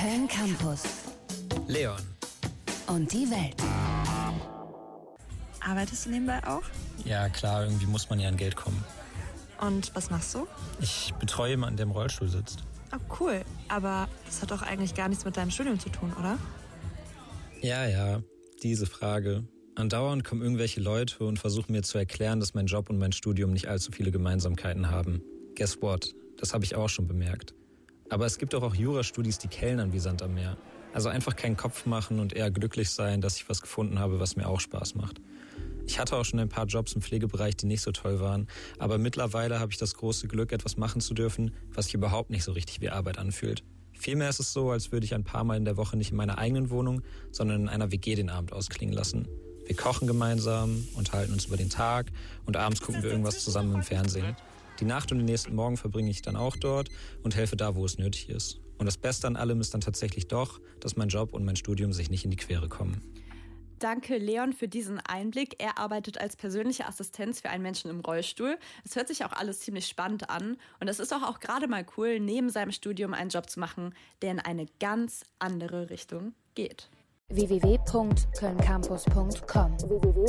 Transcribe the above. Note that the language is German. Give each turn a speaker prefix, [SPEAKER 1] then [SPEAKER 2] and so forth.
[SPEAKER 1] Köln Campus.
[SPEAKER 2] Leon.
[SPEAKER 1] Und die Welt.
[SPEAKER 3] Arbeitest du nebenbei auch?
[SPEAKER 2] Ja, klar, irgendwie muss man ja an Geld kommen.
[SPEAKER 3] Und was machst du?
[SPEAKER 2] Ich betreue jemanden, der im Rollstuhl sitzt.
[SPEAKER 3] Oh, cool. Aber das hat doch eigentlich gar nichts mit deinem Studium zu tun, oder?
[SPEAKER 2] Ja, ja, diese Frage. Andauernd kommen irgendwelche Leute und versuchen mir zu erklären, dass mein Job und mein Studium nicht allzu viele Gemeinsamkeiten haben. Guess what? Das habe ich auch schon bemerkt. Aber es gibt doch auch Jurastudis, die kellnern wie Sand am Meer. Also einfach keinen Kopf machen und eher glücklich sein, dass ich was gefunden habe, was mir auch Spaß macht. Ich hatte auch schon ein paar Jobs im Pflegebereich, die nicht so toll waren, aber mittlerweile habe ich das große Glück, etwas machen zu dürfen, was sich überhaupt nicht so richtig wie Arbeit anfühlt. Vielmehr ist es so, als würde ich ein paar Mal in der Woche nicht in meiner eigenen Wohnung, sondern in einer WG den Abend ausklingen lassen. Wir kochen gemeinsam, unterhalten uns über den Tag und abends gucken wir irgendwas zusammen im Fernsehen. Die Nacht und den nächsten Morgen verbringe ich dann auch dort und helfe da, wo es nötig ist. Und das Beste an allem ist dann tatsächlich doch, dass mein Job und mein Studium sich nicht in die Quere kommen.
[SPEAKER 4] Danke, Leon, für diesen Einblick. Er arbeitet als persönliche Assistenz für einen Menschen im Rollstuhl. Es hört sich auch alles ziemlich spannend an. Und es ist auch, auch gerade mal cool, neben seinem Studium einen Job zu machen, der in eine ganz andere Richtung geht.
[SPEAKER 1] www.kölncampus.com www